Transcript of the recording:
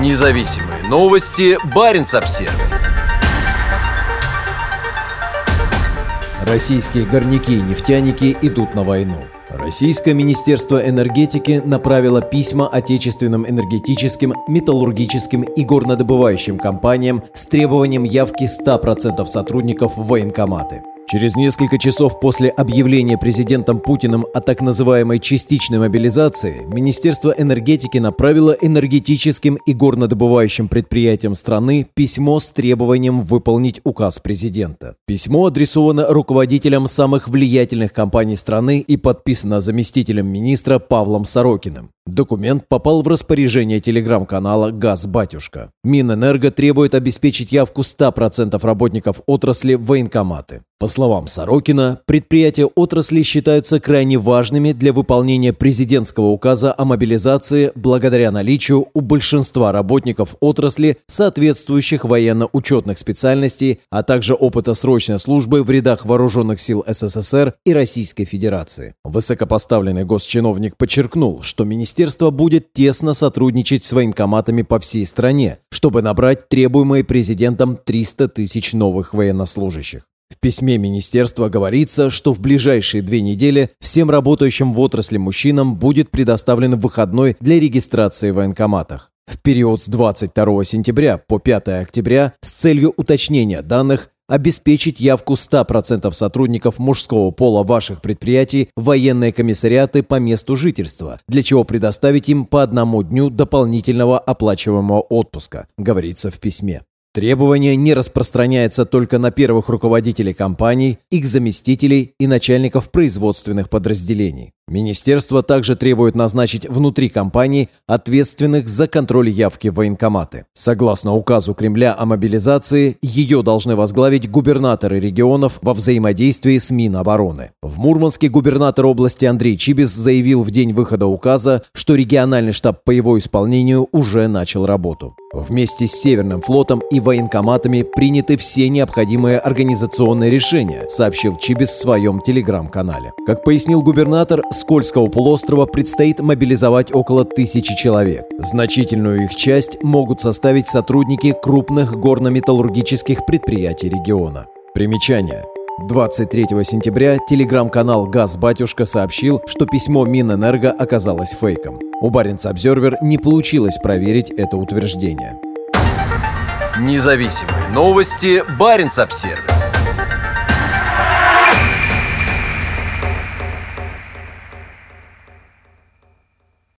Независимые новости. Барин обсерва Российские горняки и нефтяники идут на войну. Российское Министерство энергетики направило письма отечественным энергетическим, металлургическим и горнодобывающим компаниям с требованием явки 100% сотрудников в военкоматы. Через несколько часов после объявления президентом Путиным о так называемой частичной мобилизации, Министерство энергетики направило энергетическим и горнодобывающим предприятиям страны письмо с требованием выполнить указ президента. Письмо адресовано руководителям самых влиятельных компаний страны и подписано заместителем министра Павлом Сорокиным. Документ попал в распоряжение телеграм-канала «Газ Батюшка». Минэнерго требует обеспечить явку 100% работников отрасли в военкоматы. По словам Сорокина, предприятия отрасли считаются крайне важными для выполнения президентского указа о мобилизации благодаря наличию у большинства работников отрасли соответствующих военно-учетных специальностей, а также опыта срочной службы в рядах вооруженных сил СССР и Российской Федерации. Высокопоставленный госчиновник подчеркнул, что министерство будет тесно сотрудничать с военкоматами по всей стране, чтобы набрать требуемые президентом 300 тысяч новых военнослужащих. В письме министерства говорится, что в ближайшие две недели всем работающим в отрасли мужчинам будет предоставлен выходной для регистрации в военкоматах. В период с 22 сентября по 5 октября с целью уточнения данных обеспечить явку 100% сотрудников мужского пола ваших предприятий в военные комиссариаты по месту жительства, для чего предоставить им по одному дню дополнительного оплачиваемого отпуска, говорится в письме. Требование не распространяется только на первых руководителей компаний, их заместителей и начальников производственных подразделений. Министерство также требует назначить внутри компании ответственных за контроль явки в военкоматы. Согласно указу Кремля о мобилизации, ее должны возглавить губернаторы регионов во взаимодействии с Минобороны. В Мурманске губернатор области Андрей Чибис заявил в день выхода указа, что региональный штаб по его исполнению уже начал работу. Вместе с Северным флотом и военкоматами приняты все необходимые организационные решения, сообщил Чибис в своем телеграм-канале. Как пояснил губернатор, с Кольского полуострова предстоит мобилизовать около тысячи человек. Значительную их часть могут составить сотрудники крупных горно-металлургических предприятий региона. Примечание. 23 сентября телеграм-канал «Газ Батюшка» сообщил, что письмо Минэнерго оказалось фейком. У Баренц Обзервер не получилось проверить это утверждение. Независимые новости. Баренц Обсервис